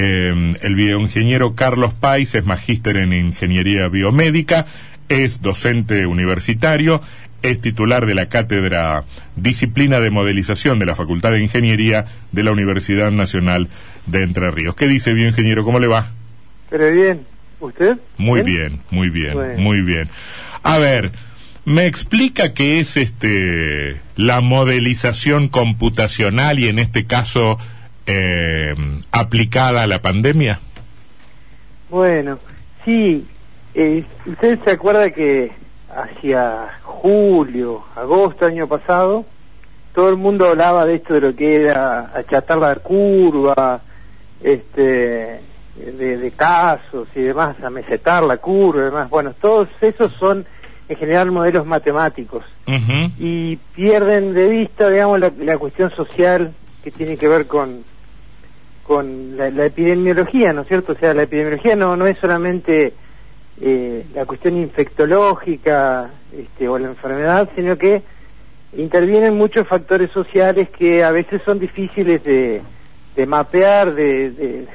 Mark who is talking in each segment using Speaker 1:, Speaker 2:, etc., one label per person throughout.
Speaker 1: Eh, el bioingeniero Carlos Pais es magíster en ingeniería biomédica, es docente universitario, es titular de la cátedra Disciplina de Modelización de la Facultad de Ingeniería de la Universidad Nacional de Entre Ríos. ¿Qué dice bioingeniero? ¿Cómo le va?
Speaker 2: Pero bien, ¿usted?
Speaker 1: Muy bien, muy bien, muy bien. A ver, ¿me explica qué es este la modelización computacional y en este caso eh, aplicada a la pandemia?
Speaker 2: Bueno, sí. Eh, ¿Usted se acuerda que hacia julio, agosto año pasado, todo el mundo hablaba de esto de lo que era achatar la curva, este, de, casos y demás, amesetar la curva y demás. Bueno, todos esos son en general modelos matemáticos y pierden de vista, digamos, la, cuestión social que tiene que ver con con la, epidemiología, ¿no es cierto? O sea, la epidemiología no, no es solamente eh, la cuestión infectológica este, o la enfermedad, sino que intervienen muchos factores sociales que a veces son difíciles de, mapear, de,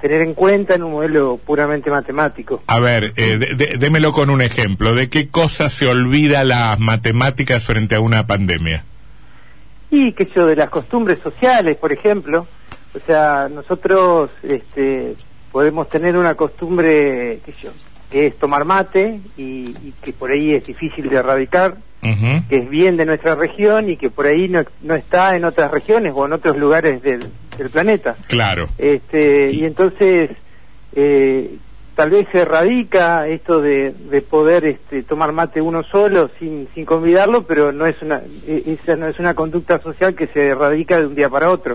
Speaker 2: tener en cuenta en un modelo puramente matemático.
Speaker 1: A ver, eh, démelo con un ejemplo. ¿De qué cosa se olvida las matemáticas frente a una pandemia?
Speaker 2: Y que yo, de las costumbres sociales, por ejemplo. O sea, nosotros este, podemos tener una costumbre, que yo, que es tomar mate y, que por ahí es difícil de erradicar, que es bien de nuestra región y que por ahí no, no está en otras regiones o en otros lugares del, planeta.
Speaker 1: Claro.
Speaker 2: Este, y entonces, eh, tal vez se erradica esto de, de poder este, tomar mate uno solo sin, sin convidarlo, pero no es una e, esa no es una conducta social que se erradica de un día para otro.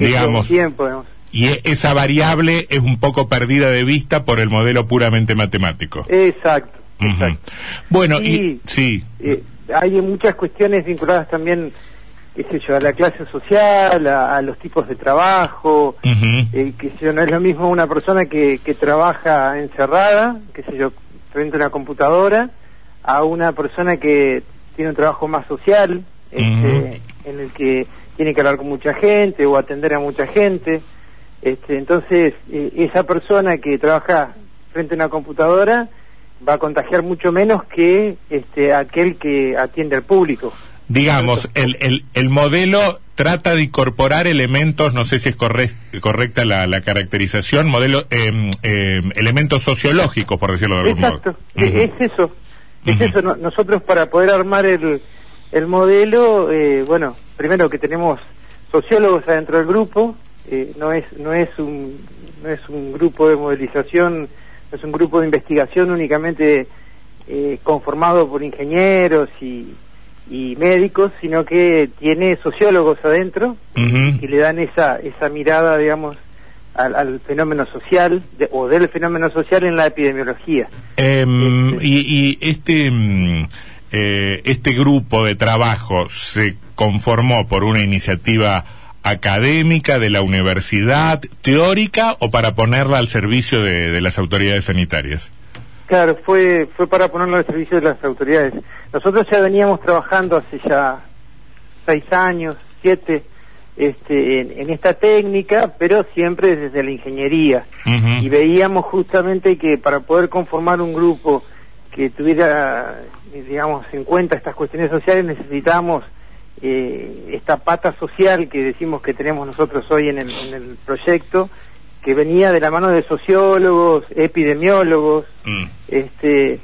Speaker 1: Digamos. Tiempo, digamos y e-, esa variable es un poco perdida de vista por el modelo puramente matemático.
Speaker 2: Exacto.
Speaker 1: Bueno, y, sí.
Speaker 2: Eh, hay muchas cuestiones vinculadas también, qué sé yo, a la clase social, a, los tipos de trabajo, eh, que sé yo, no es lo mismo una persona que, que trabaja encerrada, qué sé yo, frente a una computadora, a una persona que tiene un trabajo más social, este, en el que tiene que hablar con mucha gente o atender a mucha gente. Este, entonces, eh, esa persona que trabaja frente a una computadora va a contagiar mucho menos que este, aquel que atiende al público.
Speaker 1: Digamos, el, el, el modelo trata de incorporar elementos, no sé si es correcta la, la, caracterización, modelo, em, elementos sociológicos, por decirlo de algún
Speaker 2: Exacto. modo. es eso, es eso. nosotros para poder armar el, el modelo, eh, bueno, primero que tenemos sociólogos adentro del grupo, eh, no es no es un no es un grupo de modelización no es un grupo de investigación únicamente eh, conformado por ingenieros y, médicos sino que tiene sociólogos adentro y le dan esa esa mirada digamos al, fenómeno social o del fenómeno social en la epidemiología.
Speaker 1: Em, este, y, y este mm, eh, este grupo de trabajo se conformó por una iniciativa académica de la universidad, teórica o para ponerla al servicio de, las autoridades sanitarias?
Speaker 2: Claro, fue, fue para ponerla al servicio de las autoridades. Nosotros ya veníamos trabajando hace ya seis años, siete, este, en, esta técnica, pero siempre desde la ingeniería. Y veíamos justamente que para poder conformar un grupo que tuviera, digamos, en cuenta estas cuestiones sociales necesitábamos eh, esta pata social que decimos que tenemos nosotros hoy en el, proyecto, que venía de la mano de sociólogos, epidemiólogos, mm. este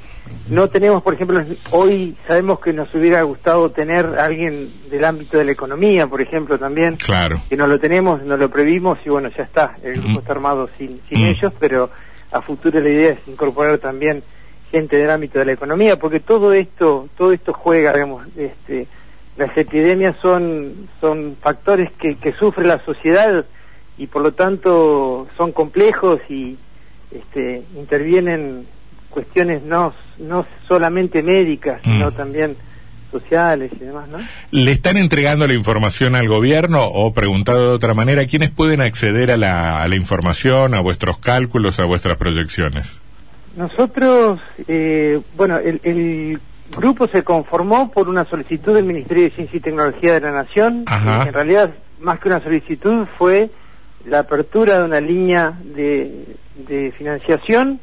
Speaker 2: no tenemos, por ejemplo, hoy sabemos que nos hubiera gustado tener alguien del ámbito de la economía, por ejemplo, también.
Speaker 1: Claro.
Speaker 2: Que no lo tenemos, no lo previmos y bueno, ya está, el grupo está armado sin, sin mm. ellos, pero a futuro la idea es incorporar también gente del ámbito de la economía, porque todo esto, todo esto juega, digamos, este, las epidemias son, son factores que, que sufre la sociedad y por lo tanto son complejos y este, intervienen cuestiones no, no solamente médicas, mm. sino también sociales y demás, ¿no?
Speaker 1: ¿Le están entregando la información al gobierno o preguntado de otra manera, quiénes pueden acceder a la, a la información, a vuestros cálculos, a vuestras proyecciones?
Speaker 2: Nosotros, eh, bueno, el, el grupo se conformó por una solicitud del Ministerio de Ciencia y Tecnología de la Nación. En realidad, más que una solicitud, fue la apertura de una línea de, de financiación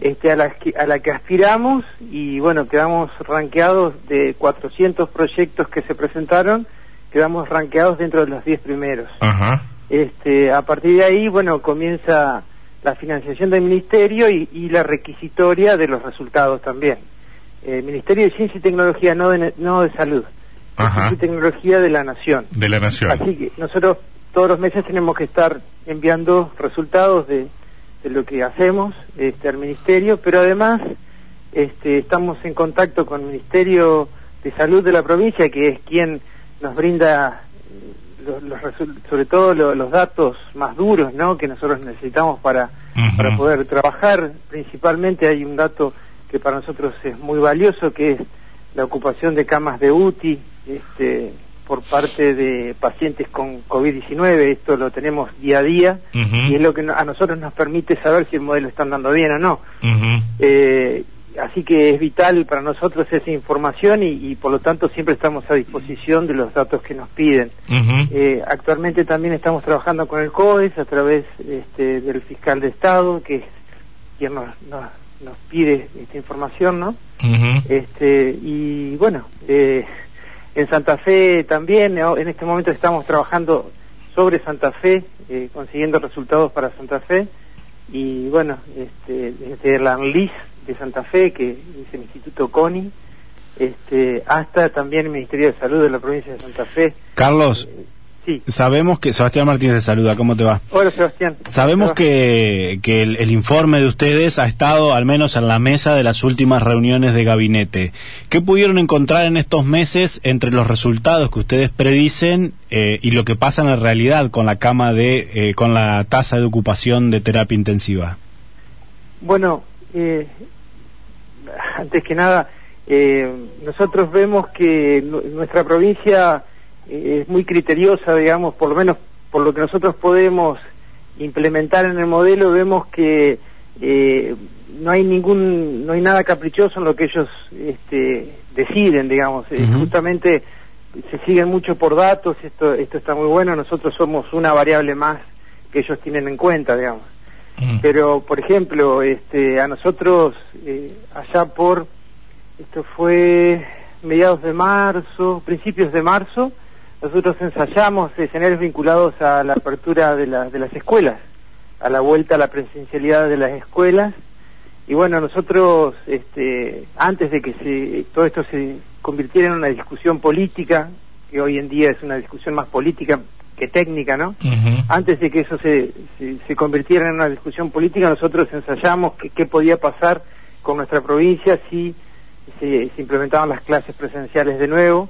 Speaker 2: este, a, la, que- a la que aspiramos y bueno, quedamos ranqueados de 400 proyectos que se presentaron, quedamos ranqueados dentro de los 10 primeros.
Speaker 1: Ajá.
Speaker 2: Este, a partir de ahí, bueno, comienza la financiación del ministerio y, y la requisitoria de los resultados también. Eh, ministerio de Ciencia y Tecnología, no de, no de Salud.
Speaker 1: Ajá.
Speaker 2: Ciencia y Tecnología de la Nación.
Speaker 1: De la Nación.
Speaker 2: Así que nosotros todos los meses tenemos que estar enviando resultados de, de lo que hacemos este, al ministerio, pero además este, estamos en contacto con el Ministerio de Salud de la provincia, que es quien nos brinda eh, los, los resul- sobre todo lo- los datos más duros, ¿no? Que nosotros necesitamos para para poder trabajar. Principalmente hay un dato que para nosotros es muy valioso, que es la ocupación de camas de UTI este, por parte de pacientes con COVID-19. Esto lo tenemos día a día y es lo que a nosotros nos permite saber si el modelo está andando bien o no. Eh, así que es vital para nosotros esa información y, y por lo tanto siempre estamos a disposición de los datos que nos piden. Eh, actualmente también estamos trabajando con el COES a través este, del fiscal de Estado, que es quien nos, nos, nos pide esta información, ¿no? Este, y bueno, eh, en Santa Fe también, en este momento estamos trabajando sobre Santa Fe, eh, consiguiendo resultados para Santa Fe, y bueno, este, desde la ANLIS de Santa Fe, que es el Instituto CONI, este, hasta también el Ministerio de Salud de la provincia de Santa Fe.
Speaker 3: Carlos,
Speaker 2: Sí.
Speaker 3: sabemos que Sebastián Martínez te saluda, ¿cómo te va?
Speaker 2: Hola Sebastián.
Speaker 3: Sabemos
Speaker 2: ¿Cómo te
Speaker 3: que, que el, el informe de ustedes ha estado al menos en la mesa de las últimas reuniones de gabinete. ¿Qué pudieron encontrar en estos meses entre los resultados que ustedes predicen eh, y lo que pasa en la realidad con la cama de, eh, con la tasa de ocupación de terapia intensiva?
Speaker 2: va? Bueno, eh, antes que nada, eh, nosotros vemos que nu- nuestra provincia eh, es muy criteriosa, digamos, por lo menos por lo que nosotros podemos implementar en el modelo, vemos que eh, no hay ningún, no hay nada caprichoso en lo que ellos este, deciden, digamos. Eh. Justamente se siguen mucho por datos, esto, esto está muy bueno, nosotros somos una variable más que ellos tienen en cuenta, digamos.
Speaker 1: Ujú.
Speaker 2: Pero, por ejemplo, este, a nosotros, eh, allá por, esto fue mediados de marzo, principios de marzo, nosotros ensayamos escenarios vinculados a la apertura de, la- de las escuelas, a la vuelta a la presencialidad de las escuelas. Y bueno, nosotros, este, antes de que se, todo esto se convirtiera en una discusión política, que hoy en día es una discusión más política que técnica, ¿no? Antes de que eso se, se, se convirtiera en una discusión política, nosotros ensayamos qué qué podía pasar con nuestra provincia si se, se implementaban las clases presenciales de nuevo.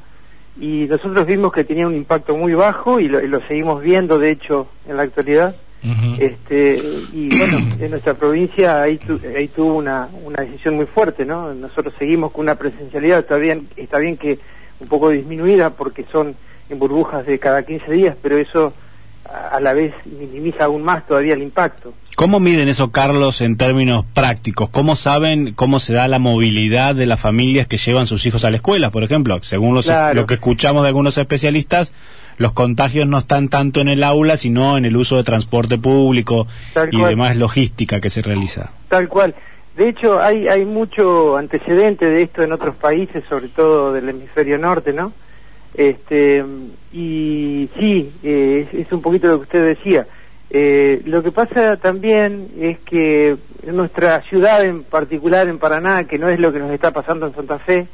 Speaker 2: Y nosotros vimos que tenía un impacto muy bajo y lo, y lo seguimos viendo, de hecho, en la actualidad. Este, y bueno, en nuestra provincia ahí, tu- ahí tuvo una, una decisión muy fuerte, ¿no? Nosotros seguimos con una presencialidad, está bien, está bien que un poco disminuida porque son en burbujas de cada 15 días, pero eso a, la vez minimiza aún más todavía el impacto.
Speaker 3: ¿Cómo miden eso, Carlos, en términos prácticos? ¿Cómo saben cómo se da la movilidad de las familias que llevan sus hijos a la escuela, por ejemplo? Según los-
Speaker 2: Claro.
Speaker 3: lo que escuchamos de algunos especialistas, los contagios no están tanto en el aula, sino en el uso de transporte público
Speaker 2: Tal
Speaker 3: y
Speaker 2: cual.
Speaker 3: demás logística que se realiza.
Speaker 2: Tal cual. De hecho, hay, hay mucho antecedente de esto en otros países, sobre todo del hemisferio norte, ¿no? Este, y sí, eh, es, es un poquito lo que usted decía. Eh, lo que pasa también es que en nuestra ciudad en particular, en Paraná, que no es lo que nos está pasando en Santa Fe,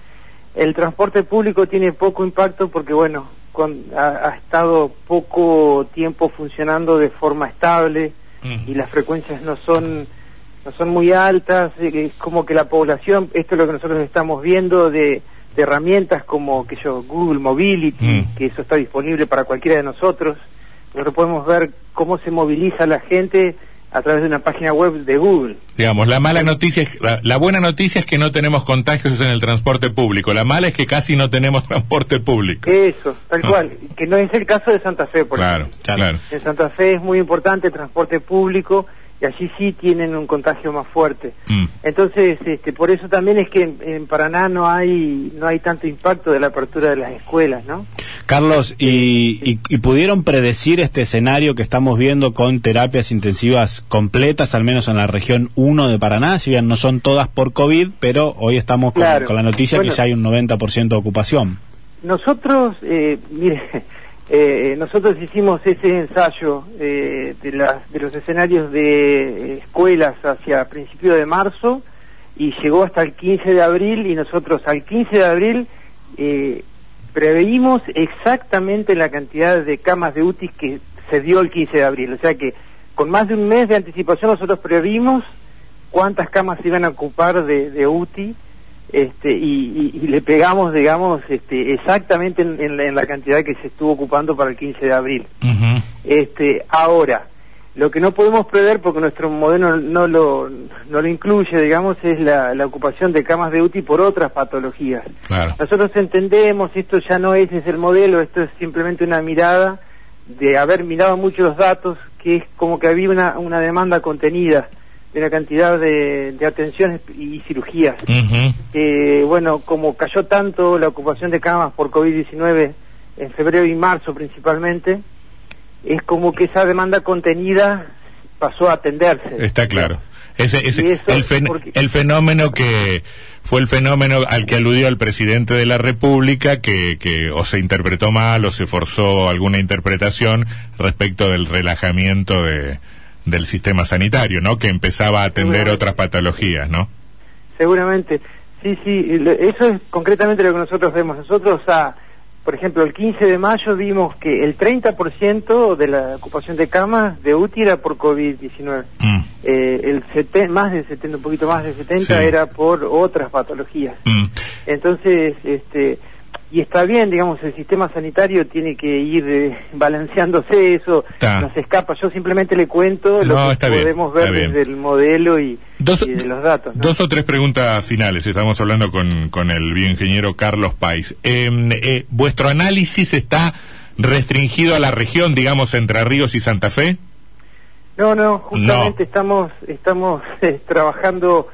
Speaker 2: el transporte público tiene poco impacto porque, bueno, con- ha, ha estado poco tiempo funcionando de forma estable
Speaker 1: Ujú.
Speaker 2: y las frecuencias no son no son muy altas, es como que la población, esto es lo que nosotros estamos viendo de, de herramientas como que yo, Google Mobility,
Speaker 1: Mm.
Speaker 2: que eso está disponible para cualquiera de nosotros, nosotros podemos ver cómo se moviliza la gente a través de una página web de Google.
Speaker 1: Digamos, la mala noticia es, la, la buena noticia es que no tenemos contagios en el transporte público. La mala es que casi no tenemos transporte público.
Speaker 2: Eso, tal
Speaker 1: Ah.
Speaker 2: cual, que no es el caso de Santa Fe, por
Speaker 1: Claro,
Speaker 2: ejemplo.
Speaker 1: claro.
Speaker 2: En Santa Fe es muy importante el transporte público y allí sí tienen un contagio más fuerte.
Speaker 1: Mm.
Speaker 2: Entonces, este, por eso también es que en, en Paraná no hay no hay tanto impacto de la apertura de las escuelas, ¿no?
Speaker 3: Carlos, y, y- y pudieron predecir este escenario que estamos viendo con terapias intensivas completas, al menos en la región 1 de Paraná? Si bien no son todas por COVID, pero hoy estamos con,
Speaker 2: Claro.
Speaker 3: con la noticia
Speaker 2: Bueno.
Speaker 3: que ya hay un 90% de ocupación.
Speaker 2: Nosotros, eh, mire, eh, nosotros hicimos ese ensayo eh, de, las- de los escenarios de escuelas hacia principios de marzo y llegó hasta el 15 de abril y nosotros al 15 de abril eh, preveímos exactamente la cantidad de camas de UTI que se dio el 15 de abril. O sea que con más de un mes de anticipación nosotros previmos cuántas camas se iban a ocupar de UTI este, y, y- y le pegamos, digamos, este, exactamente en, en la, en la cantidad que se estuvo ocupando para el 15 de abril. Este, ahora, lo que no podemos prever, porque nuestro modelo no lo, no lo incluye, digamos, es la, la ocupación de camas de UTI por otras patologías.
Speaker 1: Claro.
Speaker 2: Nosotros entendemos, esto ya no es, es el modelo, esto es simplemente una mirada de haber mirado mucho los datos, que es como que había una, una demanda contenida de una cantidad de, de atenciones y cirugías. Eh, bueno, como cayó tanto la ocupación de camas por COVID-19 en febrero y marzo principalmente, es como que esa demanda contenida pasó a atenderse.
Speaker 1: Está claro. Ese, ese- el, fen-
Speaker 2: porque-
Speaker 1: el fenómeno que fue el fenómeno al que aludió el presidente de la República, que, que o se interpretó mal o se forzó alguna interpretación respecto del relajamiento de, del sistema sanitario, ¿no? Que empezaba a atender otras patologías, ¿no?
Speaker 2: Seguramente. Sí, sí, eso es concretamente lo que nosotros vemos. Nosotros, a, por ejemplo, el 15 de mayo vimos que el 30% de la ocupación de camas de UTI era por COVID-19.
Speaker 1: Mm,
Speaker 2: Eh, el seten- más de 70, un poquito más de 70
Speaker 1: Sí.
Speaker 2: era por otras patologías.
Speaker 1: mm.
Speaker 2: Entonces, este, y está bien, digamos, el sistema sanitario tiene que ir eh, balanceándose, eso
Speaker 1: Está.
Speaker 2: nos escapa. Yo simplemente le cuento lo que
Speaker 1: bien,
Speaker 2: podemos ver
Speaker 1: bien.
Speaker 2: desde el modelo y,
Speaker 1: Dos,
Speaker 2: y de los datos. ¿no?
Speaker 1: dos o tres preguntas finales. Estamos hablando con, con el bioingeniero Carlos Pais. Eh, eh, ¿Vuestro análisis está restringido a la región, digamos, Entre Ríos y Santa Fe?
Speaker 2: No, no, justamente estamos estamos eh, trabajando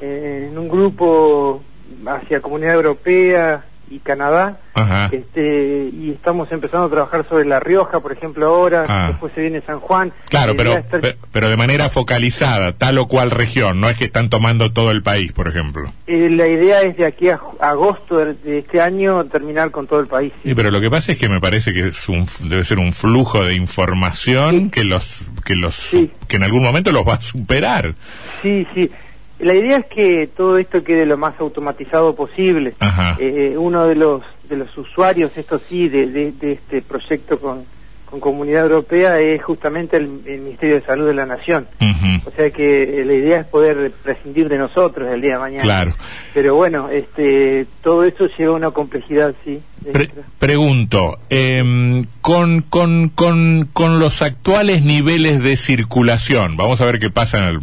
Speaker 2: eh, en un grupo hacia Comunidad Europea y Canadá.
Speaker 1: Ajá.
Speaker 2: Este, y estamos empezando a trabajar sobre La Rioja, por ejemplo, ahora,
Speaker 1: Ah.
Speaker 2: después se viene San Juan.
Speaker 1: Claro,
Speaker 2: La
Speaker 1: pero,
Speaker 2: estar-
Speaker 1: pero de manera focalizada, tal o cual región, no es que están tomando todo el país, por ejemplo.
Speaker 2: Eh, la idea es de aquí a agosto de, de este año terminar con todo el país.
Speaker 1: Sí, pero lo que pasa es que me parece que es un, debe ser un flujo de información
Speaker 2: Sí.
Speaker 1: que los que los
Speaker 2: Sí.
Speaker 1: que en algún momento los va a superar.
Speaker 2: Sí, sí. La idea es que todo esto quede lo más automatizado posible.
Speaker 1: Ajá.
Speaker 2: Eh, uno de los de los usuarios, esto sí, de, de- de este proyecto con, con Comunidad Europea es justamente el, el Ministerio de Salud de la Nación. O sea que eh, la idea es poder prescindir de nosotros el día de mañana.
Speaker 1: Claro.
Speaker 2: Pero bueno, este, todo eso lleva a una complejidad, sí.
Speaker 1: Pre- pregunto, em, con, con, con, con los actuales niveles de circulación, vamos a ver qué pasa el,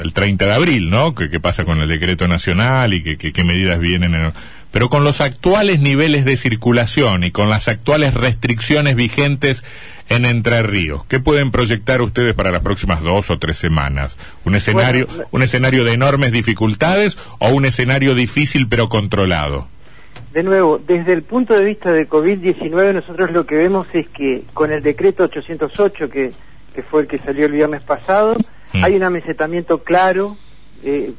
Speaker 1: el 30 de abril, ¿no? ¿Qué, qué pasa con el decreto nacional y qué, medidas vienen? en- pero con los actuales niveles de circulación y con las actuales restricciones vigentes en Entre Ríos, ¿qué pueden proyectar ustedes para las próximas dos o tres semanas? ¿Un escenario,
Speaker 2: Bueno,
Speaker 1: un escenario de enormes dificultades o un escenario difícil pero controlado?
Speaker 2: De nuevo, desde el punto de vista de COVID-19, nosotros lo que vemos es que con el decreto 808, que, que fue el que salió el viernes pasado,
Speaker 1: Mm.
Speaker 2: hay un amesetamiento claro. eh,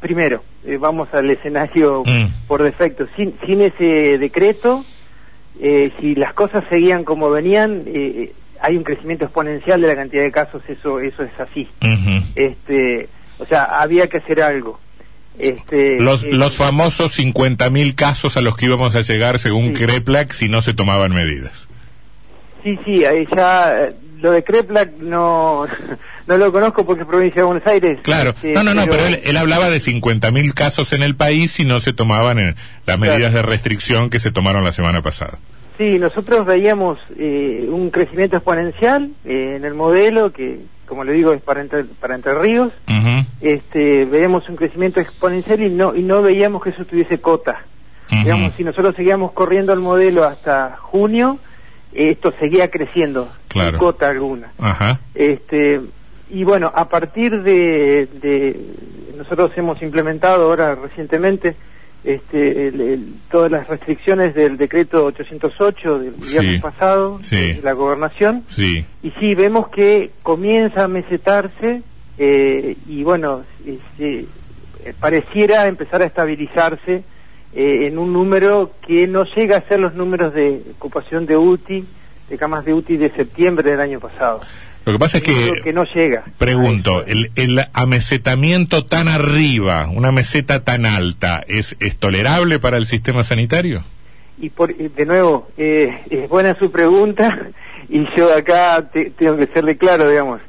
Speaker 2: primero, eh, vamos al escenario
Speaker 1: Mm.
Speaker 2: por defecto. Sin, sin ese decreto, eh, si las cosas seguían como venían, eh, hay un crecimiento exponencial de la cantidad de casos, eso, eso es así. Este, o sea, había que hacer algo. Este,
Speaker 1: Los,
Speaker 2: eh,
Speaker 1: los famosos 50.000 casos a los que íbamos a llegar según
Speaker 2: Sí.
Speaker 1: Kreplak si no se tomaban medidas.
Speaker 2: Sí, sí, ya lo de Kreplak no, no lo conozco porque es provincia de Buenos Aires.
Speaker 1: Claro,
Speaker 2: Este,
Speaker 1: no, no, no, pero él, él hablaba de 50.000 casos en el país si no se tomaban eh, las
Speaker 2: Claro.
Speaker 1: medidas de restricción que se tomaron la semana pasada.
Speaker 2: Sí, nosotros veíamos eh, un crecimiento exponencial eh, en el modelo que, como le digo, es para Entre, para entre Ríos. Este, veíamos un crecimiento exponencial y no y no veíamos que eso tuviese cota. Digamos, si nosotros seguíamos corriendo el modelo hasta junio, esto seguía creciendo,
Speaker 1: Claro.
Speaker 2: sin cota alguna.
Speaker 1: Ajá.
Speaker 2: Este, y bueno, a partir de, de, nosotros hemos implementado ahora recientemente este, todas las restricciones del decreto 808 del viernes pasado de la gobernación y sí vemos que comienza a mesetarse eh, y bueno este, pareciera empezar a estabilizarse eh, en un número que no llega a ser los números de ocupación de UTI de camas de UTI de septiembre del año pasado.
Speaker 1: Lo que pasa es que,
Speaker 2: no llega.
Speaker 1: Pregunto, el, el, amesetamiento tan arriba, una meseta tan alta, ¿es, es tolerable para el sistema sanitario?
Speaker 2: Y por, de nuevo, eh, es buena su pregunta y yo acá tengo que serle claro, digamos.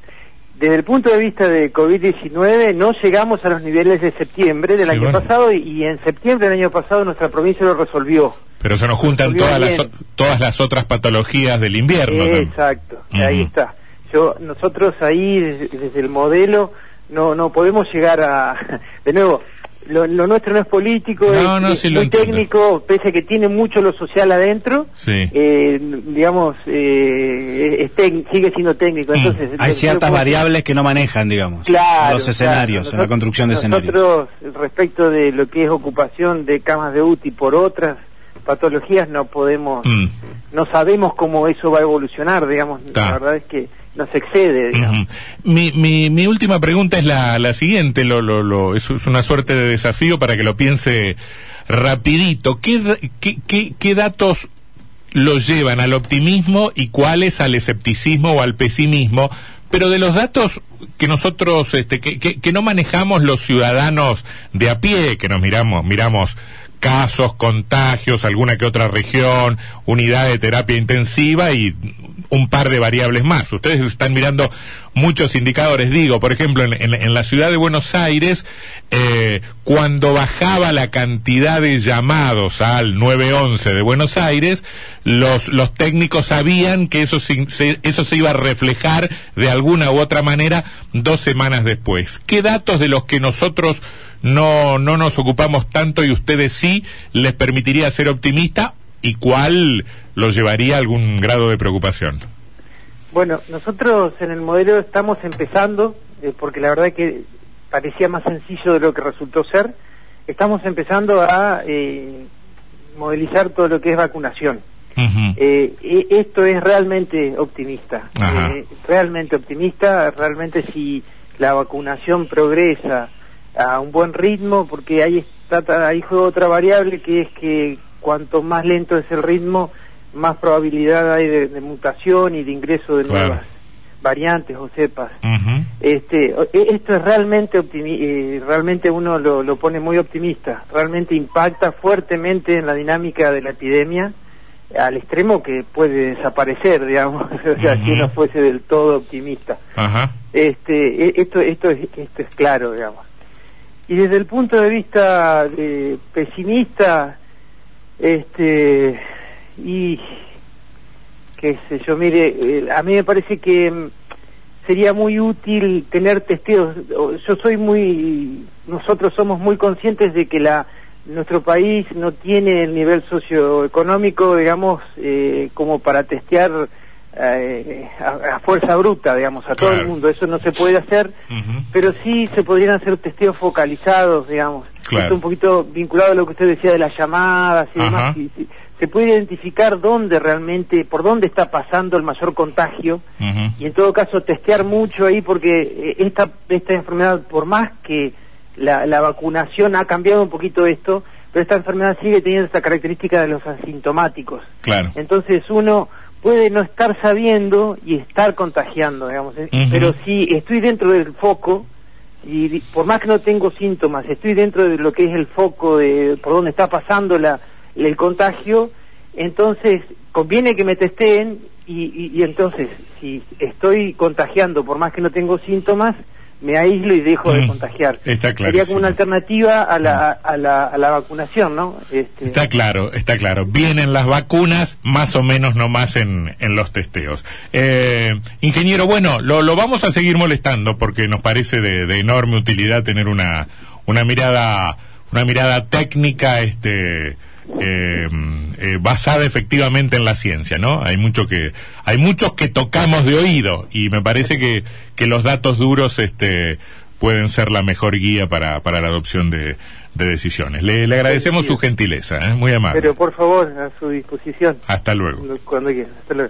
Speaker 2: Desde el punto de vista de COVID-19 no llegamos a los niveles de septiembre del año pasado y, en septiembre del año pasado nuestra provincia lo resolvió.
Speaker 1: Pero se nos juntan todas las, todas las otras patologías del invierno.
Speaker 2: Exacto, ahí está. Yo, nosotros ahí, desde, el modelo, no, no podemos llegar a... De nuevo, lo, nuestro no es político, es, muy técnico, pese a que tiene mucho lo social adentro, eh, digamos, eh, sigue siendo técnico. Mm. Entonces,
Speaker 3: Hay ciertas variables que no manejan, digamos, los escenarios, en la construcción de escenarios.
Speaker 2: Nosotros, respecto de lo que es ocupación de camas de UTI por otras patologías, no podemos, mm. no sabemos cómo eso va a evolucionar, digamos, la verdad es que nos excede. Digamos.
Speaker 1: mi, mi, mi, última pregunta es la, la siguiente, lo, lo, lo, es, una suerte de desafío para que lo piense rapidito. ¿Qué, qué, qué, qué datos lo llevan al optimismo y cuáles al escepticismo o al pesimismo? Pero de los datos que nosotros, este, que, que, que no manejamos los ciudadanos de a pie, que nos miramos, miramos casos, contagios, alguna que otra región, unidad de terapia intensiva y un par de variables más. Ustedes están mirando muchos indicadores. Digo, por ejemplo, en, la ciudad de Buenos Aires, eh, cuando bajaba la cantidad de llamados al 911 de Buenos Aires, los, los técnicos sabían que eso se, eso se iba a reflejar de alguna u otra manera dos semanas después. ¿Qué datos de los que nosotros no, no nos ocupamos tanto y ustedes sí les permitiría ser optimista y cuál los llevaría a algún grado de preocupación?
Speaker 2: Bueno, nosotros en el modelo estamos empezando, eh, porque la verdad que parecía más sencillo de lo que resultó ser, estamos empezando a eh, modelizar todo lo que es vacunación. Eh, e, esto es realmente optimista, realmente optimista, realmente si la vacunación progresa a un buen ritmo, porque ahí está, ahí juega otra variable que es que cuanto más lento es el ritmo, más probabilidad hay de, mutación y de ingreso de nuevas variantes o cepas. este, e, esto es realmente eh, realmente uno lo, pone muy optimista, realmente impacta fuertemente en la dinámica de la epidemia al extremo que puede desaparecer, digamos, o sea, si no fuese del todo optimista. Este, e, esto, esto, es, esto es claro, digamos. Y desde el punto de vista de pesimista, este, y qué sé yo, mire, eh, a mí me parece que mm, sería muy útil tener testeos. Yo soy muy, nosotros somos muy conscientes de que la nuestro país no tiene el nivel socioeconómico, digamos, eh, como para testear eh, a, fuerza bruta, digamos, a todo el mundo. Eso no se puede hacer, pero sí se podrían hacer testeos focalizados, digamos. Esto un poquito vinculado a lo que usted decía de las llamadas y demás. Se puede identificar dónde realmente, por dónde está pasando el mayor contagio y en todo caso testear mucho ahí porque eh, esta, esta enfermedad, por más que la, la vacunación ha cambiado un poquito esto, pero esta enfermedad sigue teniendo esta característica de los asintomáticos.
Speaker 1: Claro.
Speaker 2: Entonces uno puede no estar sabiendo y estar contagiando, digamos, eh, pero si estoy dentro del foco, y por más que no tengo síntomas, estoy dentro de lo que es el foco de por dónde está pasando el contagio, entonces conviene que me testeen y, entonces si estoy contagiando por más que no tengo síntomas, me aíslo y dejo de mm, contagiar.
Speaker 1: Está claro.
Speaker 2: Sería como una alternativa a la, mm. a la, a la vacunación, ¿no?
Speaker 1: Este... Está claro, está claro. Vienen las vacunas, más o menos nomás en, en los testeos. Eh, ingeniero, bueno, lo, lo vamos a seguir molestando porque nos parece de, de enorme utilidad tener una, una mirada, una mirada técnica, este, eh, eh, basada efectivamente en la ciencia, ¿no? Hay mucho que, hay muchos que tocamos de oído y me parece que, que los datos duros, este, pueden ser la mejor guía para, para la adopción de, de decisiones. Le, le agradecemos su gentileza, ¿eh? muy amable.
Speaker 2: Pero por favor, a su disposición.
Speaker 1: Hasta luego.
Speaker 2: Cuando quiera. Hasta luego.